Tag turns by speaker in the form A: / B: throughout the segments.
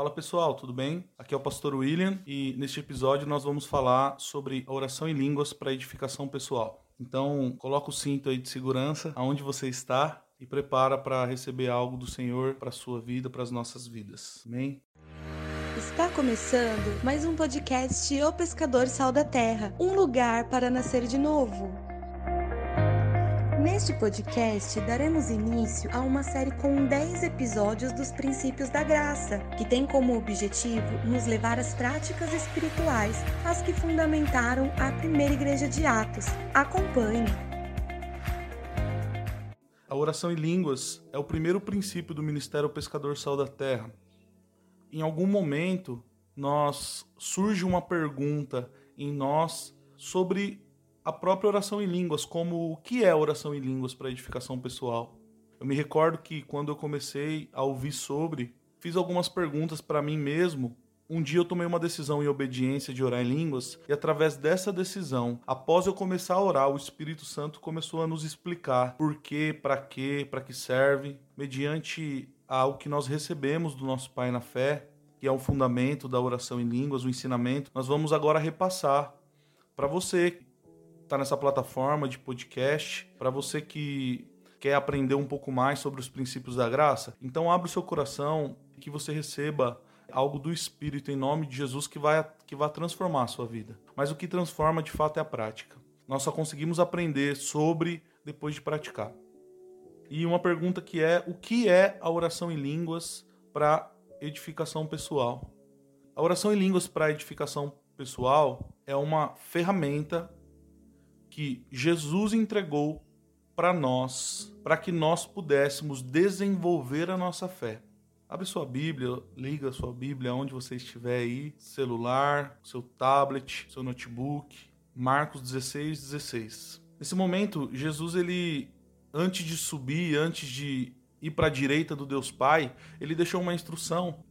A: Fala pessoal, tudo bem? Aqui é o pastor William e neste episódio nós vamos falar sobre a oração em línguas para edificação pessoal. Então, coloca o cinto aí de segurança aonde você está e prepara para receber algo do Senhor para a sua vida, para as nossas vidas. Amém?
B: Está começando mais um podcast O Pescador Sal da Terra, um lugar para nascer de novo. Neste podcast, daremos início a uma série com 10 episódios dos Princípios da Graça, que tem como objetivo nos levar às práticas espirituais, as que fundamentaram a primeira igreja de Atos. Acompanhe!
A: A oração em línguas é o primeiro princípio do Ministério Pescador Sal da Terra. Em algum momento, nós surge uma pergunta em nós sobre a própria oração em línguas, como o que é oração em línguas para edificação pessoal. Eu me recordo que quando eu comecei a ouvir sobre, fiz algumas perguntas para mim mesmo. Um dia eu tomei uma decisão em obediência de orar em línguas, e através dessa decisão, após eu começar a orar, o Espírito Santo começou a nos explicar por quê, para quê, para que serve, mediante ao que nós recebemos do nosso Pai na fé, que é o fundamento da oração em línguas, o ensinamento. Nós vamos agora repassar para você está nessa plataforma de podcast, para você que quer aprender um pouco mais sobre os princípios da graça, então abra o seu coração e que você receba algo do Espírito em nome de Jesus que vai, que vai transformar a sua vida. Mas o que transforma de fato é a prática. Nós só conseguimos aprender sobre depois de praticar. E uma pergunta que é: o que é a oração em línguas para edificação pessoal? A oração em línguas para edificação pessoal é uma ferramenta que Jesus entregou para nós, para que nós pudéssemos desenvolver a nossa fé. Abre sua Bíblia, liga sua Bíblia onde você estiver aí, celular, seu tablet, seu notebook, Marcos 16, 16. Nesse momento, Jesus, ele, antes de subir, antes de ir para a direita do Deus Pai, ele deixou uma instrução.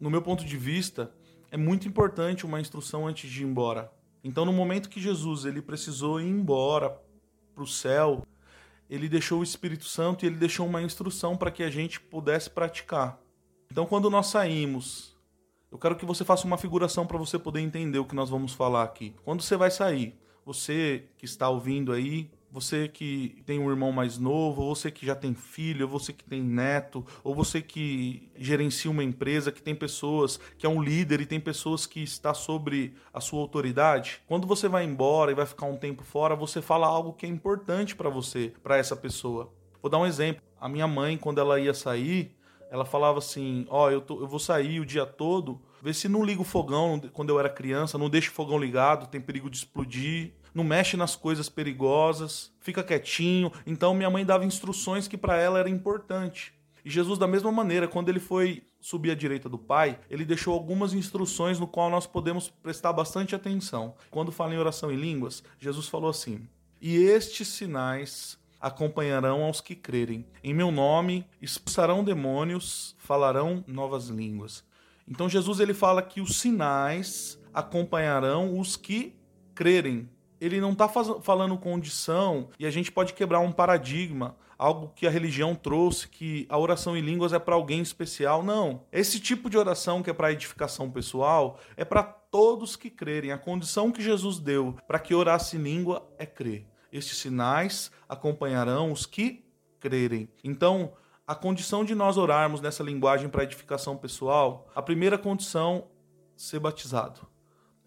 A: No meu ponto de vista, é muito importante uma instrução antes de ir embora. Então, no momento que Jesus ele precisou ir embora para o céu, ele deixou o Espírito Santo e ele deixou uma instrução para que a gente pudesse praticar. Então, quando nós saímos, eu quero que você faça uma figuração para você poder entender o que nós vamos falar aqui. Quando você vai sair, você que está ouvindo aí, você que tem um irmão mais novo, ou você que já tem filho, ou você que tem neto, ou você que gerencia uma empresa, que tem pessoas, que é um líder e tem pessoas que está sobre a sua autoridade, quando você vai embora e vai ficar um tempo fora, você fala algo que é importante para você, para essa pessoa. Vou dar um exemplo. A minha mãe, quando ela ia sair, ela falava assim: Ó, oh, eu, eu vou sair o dia todo, vê se não liga o fogão quando eu era criança, não deixa o fogão ligado, tem perigo de explodir não mexe nas coisas perigosas, fica quietinho. Então minha mãe dava instruções que para ela era importante. E Jesus, da mesma maneira, quando ele foi subir à direita do Pai, ele deixou algumas instruções no qual nós podemos prestar bastante atenção. Quando fala em oração em línguas, Jesus falou assim: E estes sinais acompanharão aos que crerem. Em meu nome expulsarão demônios, falarão novas línguas. Então Jesus ele fala que os sinais acompanharão os que crerem ele não está falando condição e a gente pode quebrar um paradigma, algo que a religião trouxe, que a oração em línguas é para alguém especial. Não. Esse tipo de oração que é para edificação pessoal é para todos que crerem. A condição que Jesus deu para que orasse em língua é crer. Estes sinais acompanharão os que crerem. Então, a condição de nós orarmos nessa linguagem para edificação pessoal, a primeira condição ser batizado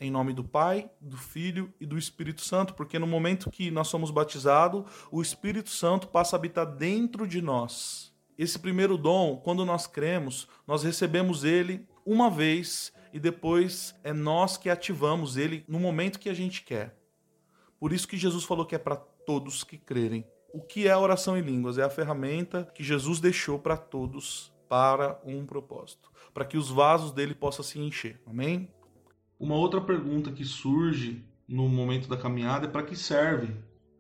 A: em nome do Pai, do Filho e do Espírito Santo, porque no momento que nós somos batizados, o Espírito Santo passa a habitar dentro de nós. Esse primeiro dom, quando nós cremos, nós recebemos ele uma vez e depois é nós que ativamos ele no momento que a gente quer. Por isso que Jesus falou que é para todos que crerem. O que é a oração em línguas? É a ferramenta que Jesus deixou para todos para um propósito, para que os vasos dele possam se encher. Amém? Uma outra pergunta que surge no momento da caminhada é para que serve?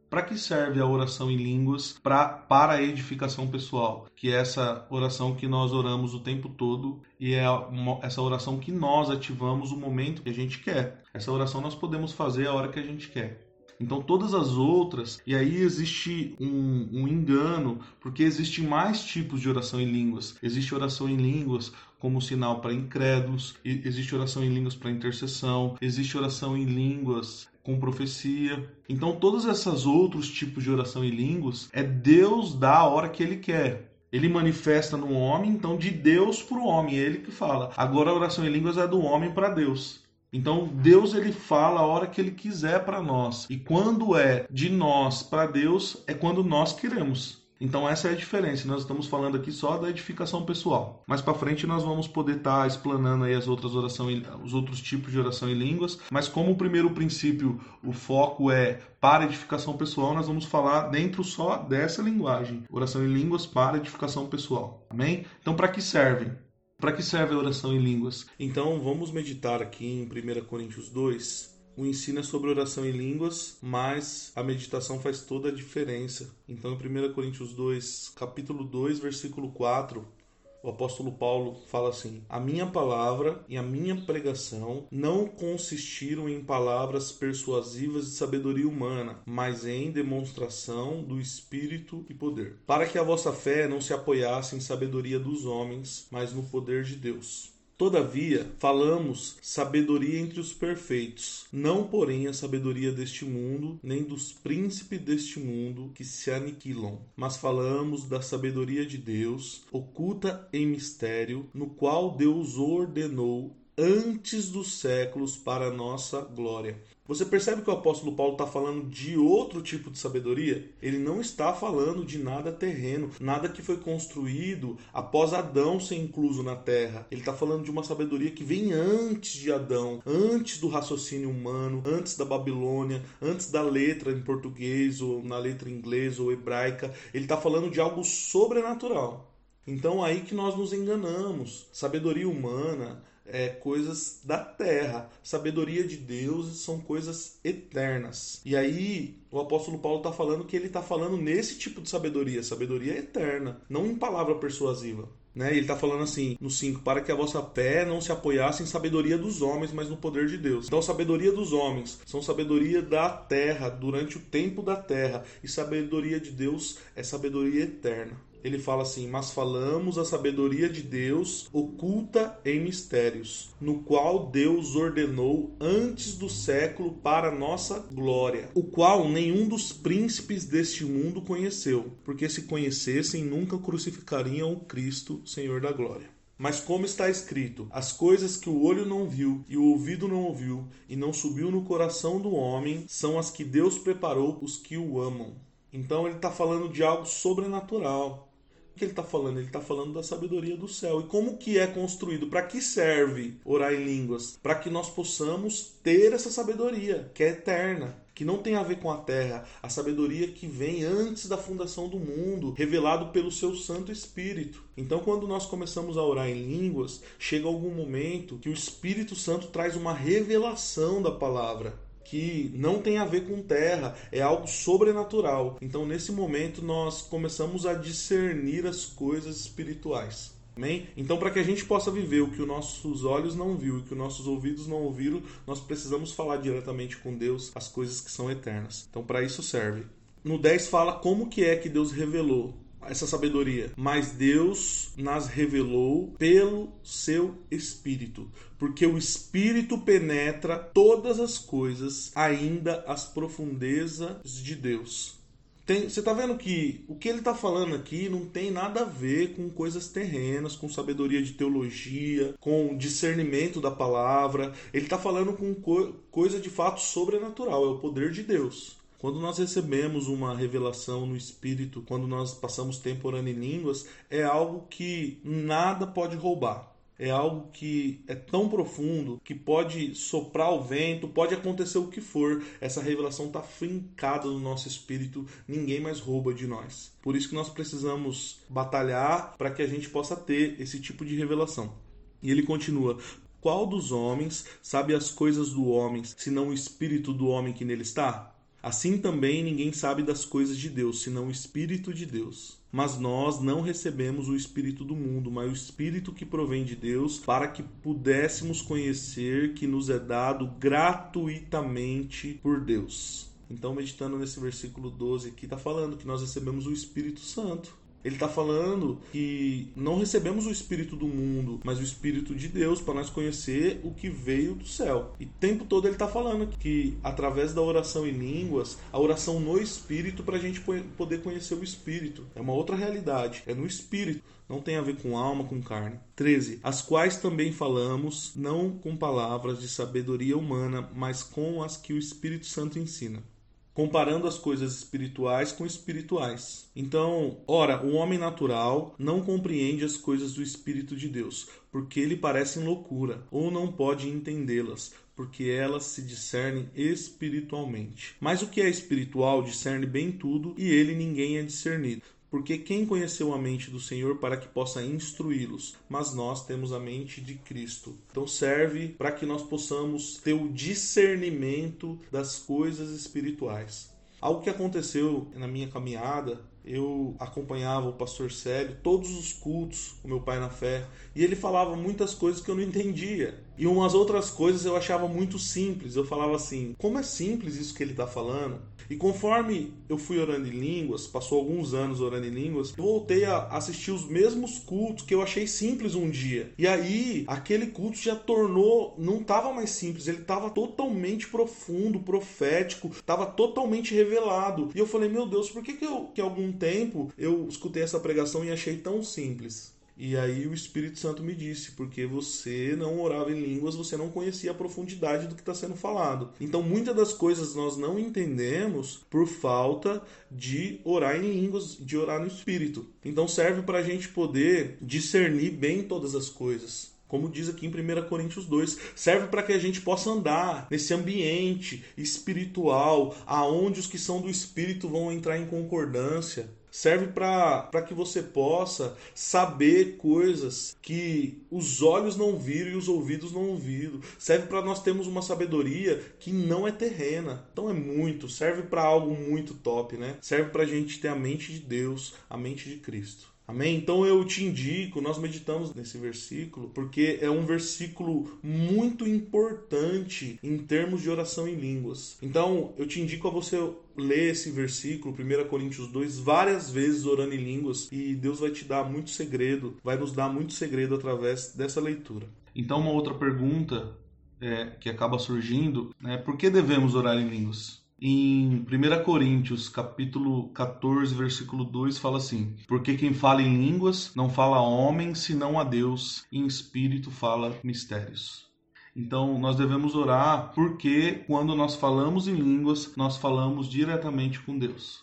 A: Para que serve a oração em línguas pra, para a edificação pessoal? Que é essa oração que nós oramos o tempo todo e é uma, essa oração que nós ativamos o momento que a gente quer. Essa oração nós podemos fazer a hora que a gente quer. Então todas as outras, e aí existe um, um engano, porque existem mais tipos de oração em línguas. Existe oração em línguas como sinal para incrédulos, existe oração em línguas para intercessão, existe oração em línguas com profecia. Então, todos esses outros tipos de oração em línguas é Deus dá a hora que ele quer. Ele manifesta no homem, então de Deus para o homem, é ele que fala. Agora a oração em línguas é do homem para Deus. Então Deus ele fala a hora que ele quiser para nós. E quando é de nós para Deus é quando nós queremos. Então essa é a diferença. Nós estamos falando aqui só da edificação pessoal. Mais para frente nós vamos poder estar tá explanando aí as outras orações, os outros tipos de oração em línguas. Mas como o primeiro princípio, o foco é para edificação pessoal, nós vamos falar dentro só dessa linguagem. Oração em línguas para edificação pessoal. Amém? Então para que servem? Para que serve a oração em línguas? Então vamos meditar aqui em 1 Coríntios 2, o ensino é sobre oração em línguas, mas a meditação faz toda a diferença. Então, em 1 Coríntios 2, capítulo 2, versículo 4, o apóstolo Paulo fala assim: A minha palavra e a minha pregação não consistiram em palavras persuasivas de sabedoria humana, mas em demonstração do Espírito e poder, para que a vossa fé não se apoiasse em sabedoria dos homens, mas no poder de Deus. Todavia, falamos sabedoria entre os perfeitos, não porém a sabedoria deste mundo, nem dos príncipes deste mundo que se aniquilam, mas falamos da sabedoria de Deus, oculta em mistério, no qual Deus ordenou antes dos séculos para nossa glória. Você percebe que o apóstolo Paulo está falando de outro tipo de sabedoria? Ele não está falando de nada terreno, nada que foi construído após Adão ser incluso na terra. Ele está falando de uma sabedoria que vem antes de Adão, antes do raciocínio humano, antes da Babilônia, antes da letra em português ou na letra inglesa ou hebraica. Ele está falando de algo sobrenatural. Então aí que nós nos enganamos. Sabedoria humana é, coisas da terra. Sabedoria de Deus são coisas eternas. E aí o apóstolo Paulo está falando que ele está falando nesse tipo de sabedoria, sabedoria eterna, não em palavra persuasiva. Né? Ele está falando assim, no 5, para que a vossa pé não se apoiasse em sabedoria dos homens, mas no poder de Deus. Então, sabedoria dos homens são sabedoria da terra, durante o tempo da terra, e sabedoria de Deus é sabedoria eterna ele fala assim: Mas falamos a sabedoria de Deus oculta em mistérios, no qual Deus ordenou antes do século para nossa glória, o qual nenhum dos príncipes deste mundo conheceu, porque se conhecessem nunca crucificariam o Cristo, Senhor da glória. Mas como está escrito, as coisas que o olho não viu e o ouvido não ouviu e não subiu no coração do homem são as que Deus preparou os que o amam. Então ele está falando de algo sobrenatural que ele está falando? Ele está falando da sabedoria do céu. E como que é construído? Para que serve orar em línguas? Para que nós possamos ter essa sabedoria, que é eterna, que não tem a ver com a terra, a sabedoria que vem antes da fundação do mundo, revelado pelo seu Santo Espírito. Então, quando nós começamos a orar em línguas, chega algum momento que o Espírito Santo traz uma revelação da palavra que não tem a ver com terra, é algo sobrenatural. Então, nesse momento, nós começamos a discernir as coisas espirituais. Amém? Então, para que a gente possa viver o que os nossos olhos não viu e que os nossos ouvidos não ouviram, nós precisamos falar diretamente com Deus as coisas que são eternas. Então, para isso serve. No 10 fala como que é que Deus revelou essa sabedoria, mas Deus nas revelou pelo seu Espírito, porque o Espírito penetra todas as coisas, ainda as profundezas de Deus. Tem, você está vendo que o que ele está falando aqui não tem nada a ver com coisas terrenas, com sabedoria de teologia, com discernimento da palavra. Ele está falando com co coisa de fato sobrenatural, é o poder de Deus. Quando nós recebemos uma revelação no Espírito, quando nós passamos tempo orando em línguas, é algo que nada pode roubar. É algo que é tão profundo que pode soprar o vento, pode acontecer o que for. Essa revelação está fincada no nosso espírito, ninguém mais rouba de nós. Por isso que nós precisamos batalhar para que a gente possa ter esse tipo de revelação. E ele continua: Qual dos homens sabe as coisas do homem, senão o espírito do homem que nele está? Assim também ninguém sabe das coisas de Deus, senão o Espírito de Deus. Mas nós não recebemos o Espírito do mundo, mas o Espírito que provém de Deus, para que pudéssemos conhecer que nos é dado gratuitamente por Deus. Então, meditando nesse versículo 12 aqui, está falando que nós recebemos o Espírito Santo. Ele está falando que não recebemos o espírito do mundo, mas o espírito de Deus para nós conhecer o que veio do céu. E o tempo todo ele está falando que através da oração em línguas, a oração no espírito para a gente poder conhecer o espírito. É uma outra realidade, é no espírito não tem a ver com alma, com carne. 13. As quais também falamos, não com palavras de sabedoria humana, mas com as que o Espírito Santo ensina comparando as coisas espirituais com espirituais. Então, ora, o homem natural não compreende as coisas do Espírito de Deus, porque lhe parecem loucura, ou não pode entendê-las, porque elas se discernem espiritualmente. Mas o que é espiritual discerne bem tudo, e ele ninguém é discernido. Porque quem conheceu a mente do Senhor para que possa instruí-los? Mas nós temos a mente de Cristo. Então serve para que nós possamos ter o discernimento das coisas espirituais. Algo que aconteceu na minha caminhada eu acompanhava o pastor Célio todos os cultos, o meu pai na fé, e ele falava muitas coisas que eu não entendia. E umas outras coisas eu achava muito simples. Eu falava assim: como é simples isso que ele está falando? E conforme eu fui orando em línguas, passou alguns anos orando em línguas, eu voltei a assistir os mesmos cultos que eu achei simples um dia. E aí, aquele culto já tornou, não estava mais simples, ele estava totalmente profundo, profético, estava totalmente revelado. E eu falei: meu Deus, por que que, eu, que algum tempo eu escutei essa pregação e achei tão simples. E aí o Espírito Santo me disse, porque você não orava em línguas, você não conhecia a profundidade do que está sendo falado. Então muitas das coisas nós não entendemos por falta de orar em línguas, de orar no Espírito. Então serve para a gente poder discernir bem todas as coisas como diz aqui em 1 Coríntios 2, serve para que a gente possa andar nesse ambiente espiritual, aonde os que são do espírito vão entrar em concordância. Serve para que você possa saber coisas que os olhos não viram e os ouvidos não ouviram. Serve para nós termos uma sabedoria que não é terrena. Então é muito, serve para algo muito top, né? Serve para a gente ter a mente de Deus, a mente de Cristo. Amém? Então eu te indico, nós meditamos nesse versículo, porque é um versículo muito importante em termos de oração em línguas. Então eu te indico a você ler esse versículo, 1 Coríntios 2, várias vezes orando em línguas, e Deus vai te dar muito segredo, vai nos dar muito segredo através dessa leitura. Então, uma outra pergunta é, que acaba surgindo é por que devemos orar em línguas? em 1 Coríntios, capítulo 14, versículo 2, fala assim: Porque quem fala em línguas não fala a homem, senão a Deus, e em espírito fala mistérios. Então, nós devemos orar porque quando nós falamos em línguas, nós falamos diretamente com Deus.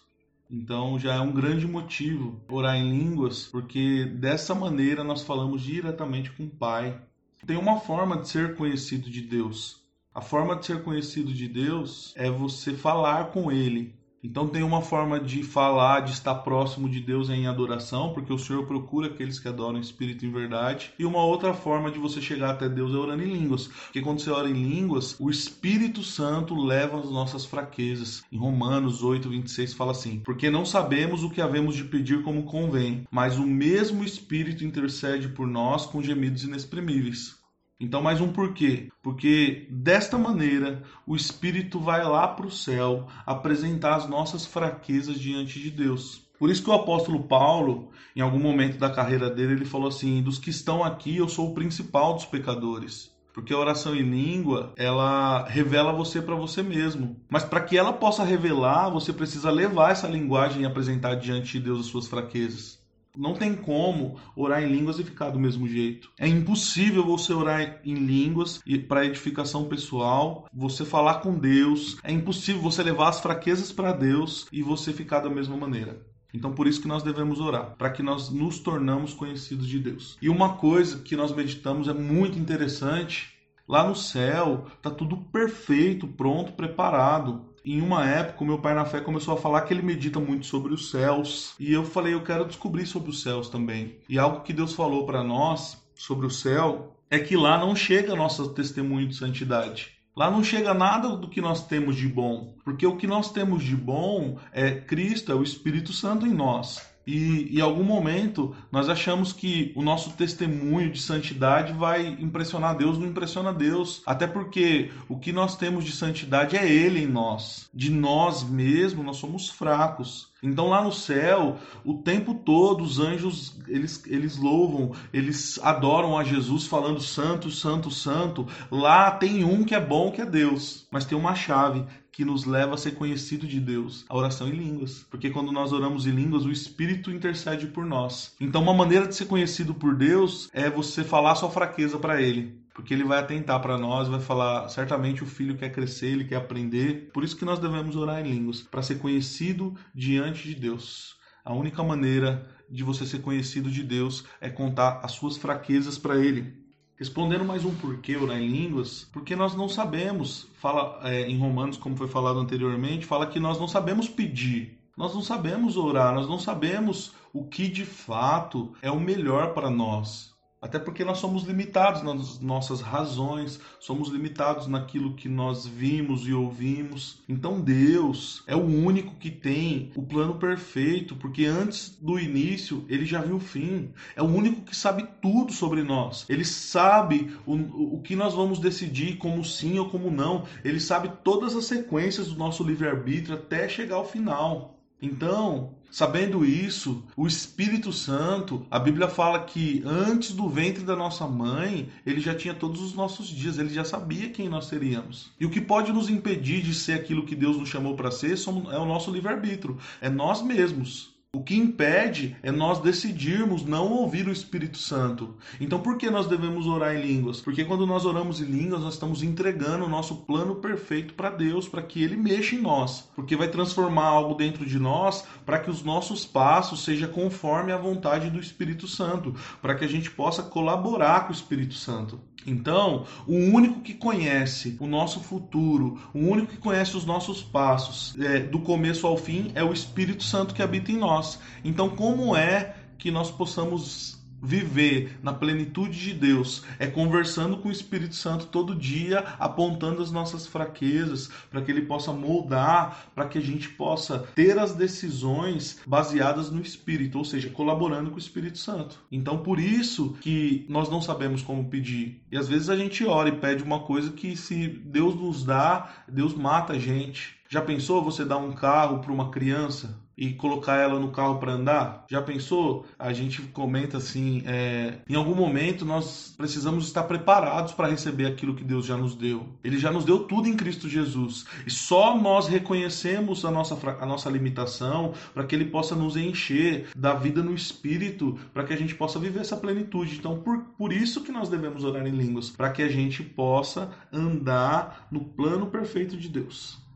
A: Então, já é um grande motivo orar em línguas, porque dessa maneira nós falamos diretamente com o Pai. Tem uma forma de ser conhecido de Deus, a forma de ser conhecido de Deus é você falar com Ele. Então tem uma forma de falar, de estar próximo de Deus em adoração, porque o Senhor procura aqueles que adoram o Espírito em verdade. E uma outra forma de você chegar até Deus é orando em línguas. Porque quando você ora em línguas, o Espírito Santo leva as nossas fraquezas. Em Romanos 8, 26 fala assim: Porque não sabemos o que havemos de pedir como convém, mas o mesmo Espírito intercede por nós com gemidos inexprimíveis. Então, mais um porquê. Porque desta maneira o Espírito vai lá para o céu apresentar as nossas fraquezas diante de Deus. Por isso que o apóstolo Paulo, em algum momento da carreira dele, ele falou assim: dos que estão aqui, eu sou o principal dos pecadores. Porque a oração em língua, ela revela você para você mesmo. Mas para que ela possa revelar, você precisa levar essa linguagem e apresentar diante de Deus as suas fraquezas. Não tem como orar em línguas e ficar do mesmo jeito. É impossível você orar em línguas e para edificação pessoal, você falar com Deus. É impossível você levar as fraquezas para Deus e você ficar da mesma maneira. Então por isso que nós devemos orar, para que nós nos tornamos conhecidos de Deus. E uma coisa que nós meditamos é muito interessante, lá no céu tá tudo perfeito, pronto, preparado em uma época, o meu pai na fé começou a falar que ele medita muito sobre os céus. E eu falei, eu quero descobrir sobre os céus também. E algo que Deus falou para nós sobre o céu é que lá não chega nosso testemunho de santidade. Lá não chega nada do que nós temos de bom, porque o que nós temos de bom é Cristo, é o Espírito Santo em nós. E em algum momento nós achamos que o nosso testemunho de santidade vai impressionar Deus, não impressiona Deus. Até porque o que nós temos de santidade é Ele em nós. De nós mesmos, nós somos fracos. Então lá no céu, o tempo todo os anjos eles, eles louvam, eles adoram a Jesus falando santo, santo, santo. Lá tem um que é bom, que é Deus, mas tem uma chave que nos leva a ser conhecido de Deus, a oração em línguas. Porque quando nós oramos em línguas, o Espírito intercede por nós. Então uma maneira de ser conhecido por Deus é você falar sua fraqueza para ele porque ele vai atentar para nós, vai falar, certamente o filho quer crescer, ele quer aprender. Por isso que nós devemos orar em línguas, para ser conhecido diante de Deus. A única maneira de você ser conhecido de Deus é contar as suas fraquezas para ele. Respondendo mais um porquê orar em línguas, porque nós não sabemos, fala é, em Romanos, como foi falado anteriormente, fala que nós não sabemos pedir, nós não sabemos orar, nós não sabemos o que de fato é o melhor para nós. Até porque nós somos limitados nas nossas razões, somos limitados naquilo que nós vimos e ouvimos. Então Deus é o único que tem o plano perfeito, porque antes do início ele já viu o fim. É o único que sabe tudo sobre nós. Ele sabe o, o que nós vamos decidir como sim ou como não. Ele sabe todas as sequências do nosso livre-arbítrio até chegar ao final. Então, sabendo isso, o Espírito Santo, a Bíblia fala que antes do ventre da nossa mãe, ele já tinha todos os nossos dias, ele já sabia quem nós seríamos. E o que pode nos impedir de ser aquilo que Deus nos chamou para ser é o nosso livre-arbítrio, é nós mesmos. O que impede é nós decidirmos não ouvir o Espírito Santo. Então, por que nós devemos orar em línguas? Porque quando nós oramos em línguas, nós estamos entregando o nosso plano perfeito para Deus, para que Ele mexa em nós. Porque vai transformar algo dentro de nós para que os nossos passos sejam conforme a vontade do Espírito Santo, para que a gente possa colaborar com o Espírito Santo. Então, o único que conhece o nosso futuro, o único que conhece os nossos passos, é, do começo ao fim, é o Espírito Santo que habita em nós. Então, como é que nós possamos viver na plenitude de Deus é conversando com o Espírito Santo todo dia, apontando as nossas fraquezas, para que ele possa moldar, para que a gente possa ter as decisões baseadas no Espírito, ou seja, colaborando com o Espírito Santo. Então, por isso que nós não sabemos como pedir. E às vezes a gente ora e pede uma coisa que se Deus nos dá, Deus mata a gente. Já pensou você dar um carro para uma criança? E colocar ela no carro para andar? Já pensou? A gente comenta assim: é, em algum momento nós precisamos estar preparados para receber aquilo que Deus já nos deu. Ele já nos deu tudo em Cristo Jesus e só nós reconhecemos a nossa, a nossa limitação para que Ele possa nos encher da vida no Espírito, para que a gente possa viver essa plenitude. Então, por, por isso que nós devemos orar em línguas, para que a gente possa andar no plano perfeito de Deus.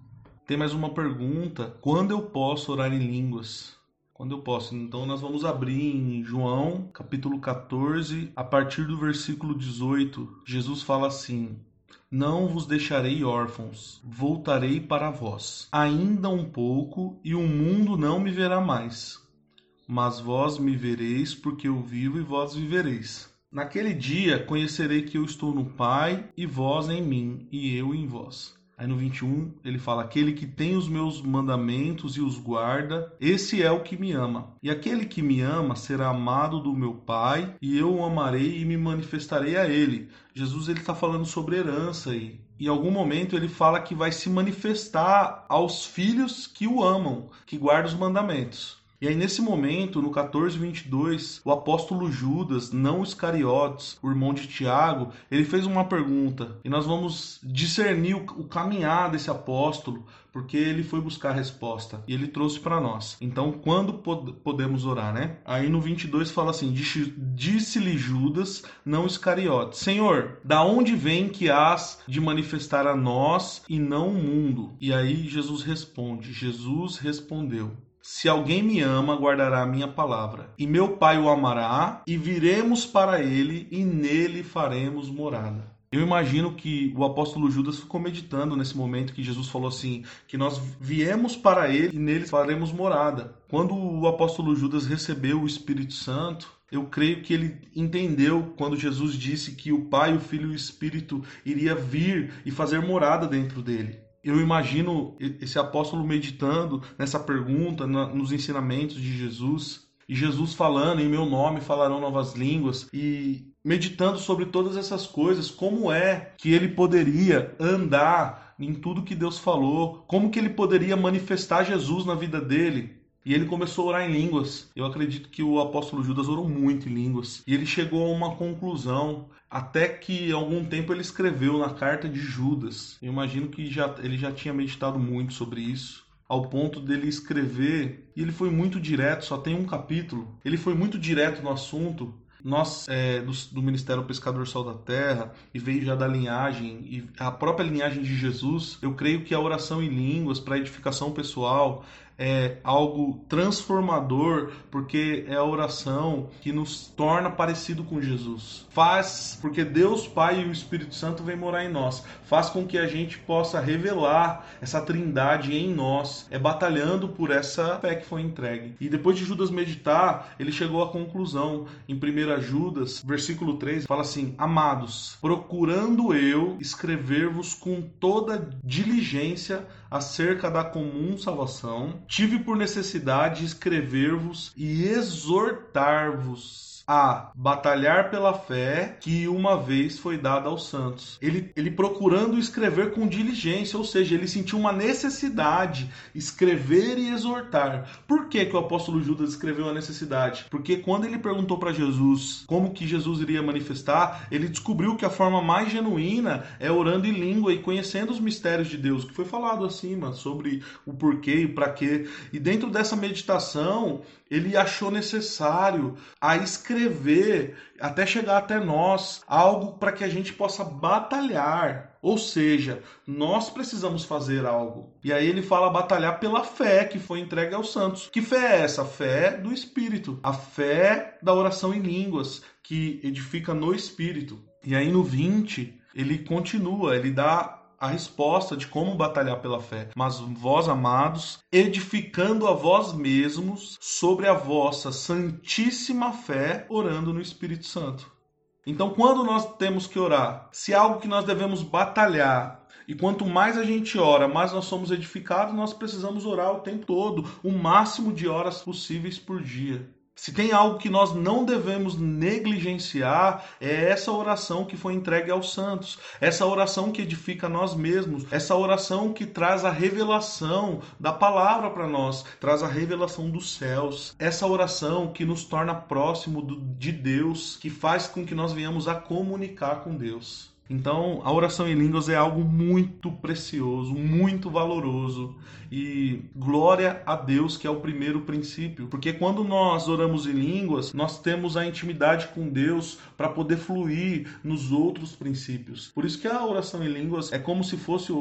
A: Tem mais uma pergunta: quando eu posso orar em línguas? Quando eu posso? Então nós vamos abrir em João, capítulo 14, a partir do versículo 18. Jesus fala assim: não vos deixarei órfãos, voltarei para vós. Ainda um pouco, e o mundo não me verá mais. Mas vós me vereis, porque eu vivo e vós vivereis. Naquele dia conhecerei que eu estou no Pai, e vós em mim, e eu em vós. Aí no 21 ele fala: Aquele que tem os meus mandamentos e os guarda, esse é o que me ama. E aquele que me ama será amado do meu Pai, e eu o amarei e me manifestarei a ele. Jesus ele está falando sobre herança aí. Em algum momento ele fala que vai se manifestar aos filhos que o amam, que guardam os mandamentos. E aí, nesse momento, no 14, 22, o apóstolo Judas, não Iscariotes, o irmão de Tiago, ele fez uma pergunta. E nós vamos discernir o, caminhar desse apóstolo, porque ele foi buscar a resposta e ele trouxe para nós. Então, quando pod podemos orar, né? Aí no 22 fala assim: Disse-lhe Judas, não Iscariotes: Senhor, da onde vem que hás de manifestar a nós e não o mundo? E aí Jesus responde: Jesus respondeu: se alguém me ama, guardará a minha palavra. E meu Pai o amará, e viremos para ele, e nele faremos morada. Eu imagino que o apóstolo Judas ficou meditando nesse momento que Jesus falou assim: que nós viemos para ele e nele faremos morada. Quando o apóstolo Judas recebeu o Espírito Santo, eu creio que ele entendeu quando Jesus disse que o Pai, o Filho e o Espírito iria vir e fazer morada dentro dele eu imagino esse apóstolo meditando nessa pergunta, nos ensinamentos de Jesus. E Jesus falando, em meu nome falarão novas línguas. E meditando sobre todas essas coisas, como é que ele poderia andar em tudo que Deus falou, como que ele poderia manifestar Jesus na vida dele. E ele começou a orar em línguas. Eu acredito que o apóstolo Judas orou muito em línguas. E ele chegou a uma conclusão. Até que algum tempo ele escreveu na carta de Judas. Eu imagino que já, ele já tinha meditado muito sobre isso. Ao ponto dele escrever. E ele foi muito direto, só tem um capítulo. Ele foi muito direto no assunto nós é, do, do, Ministério Pescador Sal da Terra e veio já da linhagem e a própria linhagem de Jesus, eu creio que a oração em línguas para edificação pessoal é algo transformador, porque é a oração que nos torna parecido com Jesus. Faz, porque Deus Pai e o Espírito Santo vem morar em nós, faz com que a gente possa revelar essa trindade em nós, é batalhando por essa fé que foi entregue. E depois de Judas meditar, ele chegou à conclusão, em 1 Judas, versículo 3, fala assim: Amados, procurando eu escrever-vos com toda diligência acerca da comum salvação, tive por necessidade escrever-vos e exortar-vos a batalhar pela fé que uma vez foi dada aos santos. Ele, ele procurando escrever com diligência, ou seja, ele sentiu uma necessidade escrever e exortar. Por que, que o apóstolo Judas escreveu a necessidade? Porque quando ele perguntou para Jesus como que Jesus iria manifestar, ele descobriu que a forma mais genuína é orando em língua e conhecendo os mistérios de Deus, que foi falado acima sobre o porquê e para quê. E dentro dessa meditação, ele achou necessário a escrever até chegar até nós algo para que a gente possa batalhar. Ou seja, nós precisamos fazer algo. E aí ele fala batalhar pela fé que foi entregue aos santos. Que fé é essa? A fé do Espírito. A fé da oração em línguas, que edifica no Espírito. E aí no 20, ele continua, ele dá a resposta de como batalhar pela fé. Mas vós, amados, edificando a vós mesmos sobre a vossa santíssima fé, orando no Espírito Santo. Então, quando nós temos que orar, se é algo que nós devemos batalhar, e quanto mais a gente ora, mais nós somos edificados, nós precisamos orar o tempo todo, o máximo de horas possíveis por dia. Se tem algo que nós não devemos negligenciar, é essa oração que foi entregue aos santos, essa oração que edifica nós mesmos, essa oração que traz a revelação da palavra para nós, traz a revelação dos céus, essa oração que nos torna próximo de Deus, que faz com que nós venhamos a comunicar com Deus. Então, a oração em línguas é algo muito precioso, muito valoroso. E glória a Deus, que é o primeiro princípio. Porque quando nós oramos em línguas, nós temos a intimidade com Deus para poder fluir nos outros princípios. Por isso que a oração em línguas é como se fosse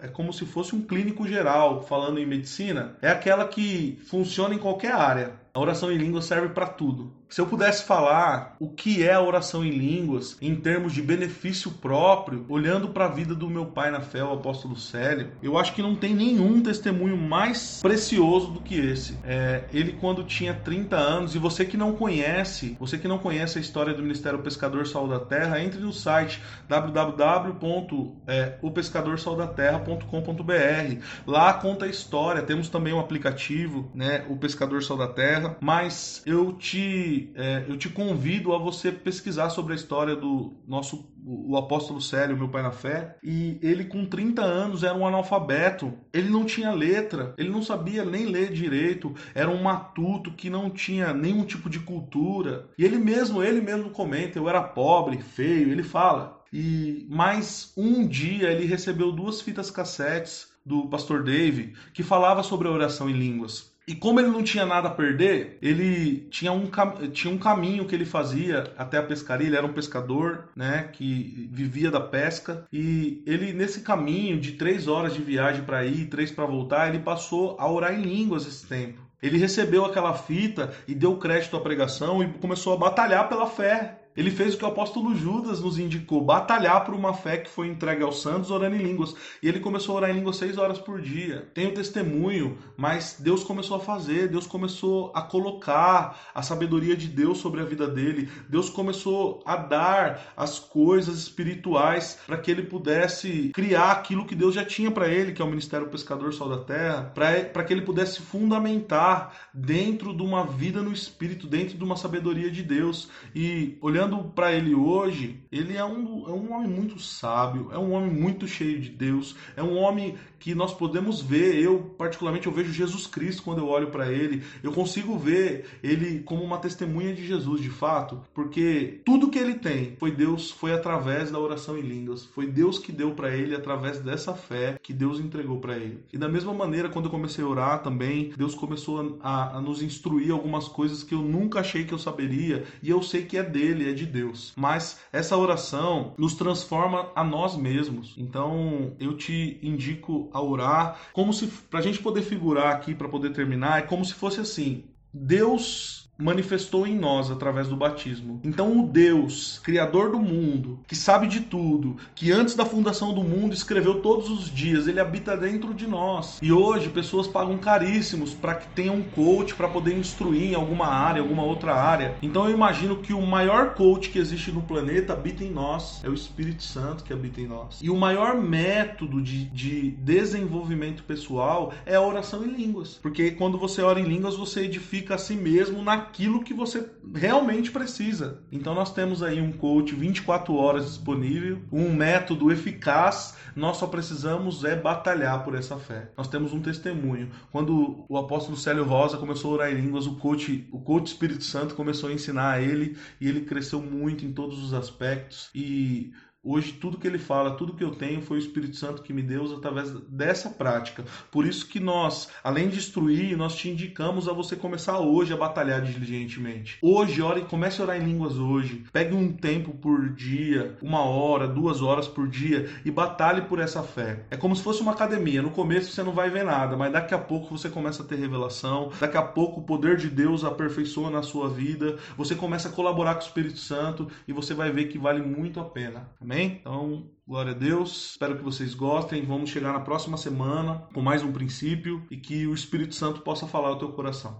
A: é como se fosse um clínico geral, falando em medicina. É aquela que funciona em qualquer área. A oração em línguas serve para tudo. Se eu pudesse falar o que é a oração em línguas em termos de benefício próprio, olhando para a vida do meu pai na fé, o apóstolo Célio, eu acho que não tem nenhum testemunho mais precioso do que esse. É, ele quando tinha 30 anos, e você que não conhece, você que não conhece a história do Ministério Pescador Sal da Terra, entre no site www.opescadorsaldaterra.com.br. Lá conta a história. Temos também um aplicativo, né, o Pescador Sal da Terra mas eu te, é, eu te convido a você pesquisar sobre a história do nosso o apóstolo Célio, meu pai na fé, e ele com 30 anos era um analfabeto, ele não tinha letra, ele não sabia nem ler direito, era um matuto que não tinha nenhum tipo de cultura. E ele mesmo, ele mesmo comenta, eu era pobre, feio, ele fala. E mais um dia ele recebeu duas fitas cassetes do pastor Dave que falava sobre a oração em línguas. E como ele não tinha nada a perder, ele tinha um, tinha um caminho que ele fazia até a pescaria. Ele era um pescador, né, que vivia da pesca. E ele, nesse caminho de três horas de viagem para ir, três para voltar, ele passou a orar em línguas esse tempo. Ele recebeu aquela fita e deu crédito à pregação e começou a batalhar pela fé. Ele fez o que o apóstolo Judas nos indicou: batalhar por uma fé que foi entregue aos santos, orando em línguas. E ele começou a orar em línguas seis horas por dia. Tem o testemunho, mas Deus começou a fazer, Deus começou a colocar a sabedoria de Deus sobre a vida dele. Deus começou a dar as coisas espirituais para que ele pudesse criar aquilo que Deus já tinha para ele, que é o ministério pescador sal da terra, para que ele pudesse fundamentar dentro de uma vida no espírito, dentro de uma sabedoria de Deus. E olhando olhando para ele hoje, ele é um, é um homem muito sábio, é um homem muito cheio de Deus, é um homem que nós podemos ver, eu particularmente eu vejo Jesus Cristo quando eu olho para ele, eu consigo ver ele como uma testemunha de Jesus de fato, porque tudo que ele tem foi Deus, foi através da oração em línguas, foi Deus que deu para ele através dessa fé que Deus entregou para ele. E da mesma maneira, quando eu comecei a orar também, Deus começou a, a nos instruir algumas coisas que eu nunca achei que eu saberia, e eu sei que é dele, é de Deus. Mas essa oração nos transforma a nós mesmos. Então, eu te indico a orar, como se para a gente poder figurar aqui para poder terminar, é como se fosse assim: Deus manifestou em nós através do batismo. Então, o Deus, Criador do mundo, que sabe de tudo, que antes da fundação do mundo escreveu todos os dias, ele habita dentro de nós. E hoje, pessoas pagam caríssimos para que tenham um coach para poder instruir em alguma área, alguma outra área. Então, eu imagino que o maior coach que existe no planeta habita em nós, é o Espírito Santo que habita em nós. E o maior método de, de desenvolvimento pessoal é a oração em línguas. Porque quando você ora em línguas, você edifica a si mesmo na aquilo que você realmente precisa. Então nós temos aí um coach 24 horas disponível, um método eficaz, nós só precisamos é batalhar por essa fé. Nós temos um testemunho. Quando o apóstolo Célio Rosa começou a orar em línguas, o coach, o coach Espírito Santo começou a ensinar a ele e ele cresceu muito em todos os aspectos e Hoje tudo que ele fala, tudo que eu tenho foi o Espírito Santo que me deu através dessa prática. Por isso que nós, além de instruir, nós te indicamos a você começar hoje a batalhar diligentemente. Hoje, ore, comece a orar em línguas hoje. Pegue um tempo por dia, uma hora, duas horas por dia e batalhe por essa fé. É como se fosse uma academia. No começo você não vai ver nada, mas daqui a pouco você começa a ter revelação. Daqui a pouco o poder de Deus aperfeiçoa na sua vida. Você começa a colaborar com o Espírito Santo e você vai ver que vale muito a pena. Amém? Amém? Então, glória a Deus. Espero que vocês gostem. Vamos chegar na próxima semana com mais um princípio e que o Espírito Santo possa falar ao teu coração.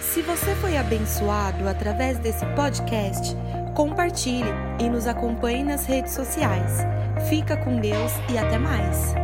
B: Se você foi abençoado através desse podcast, compartilhe e nos acompanhe nas redes sociais. Fica com Deus e até mais.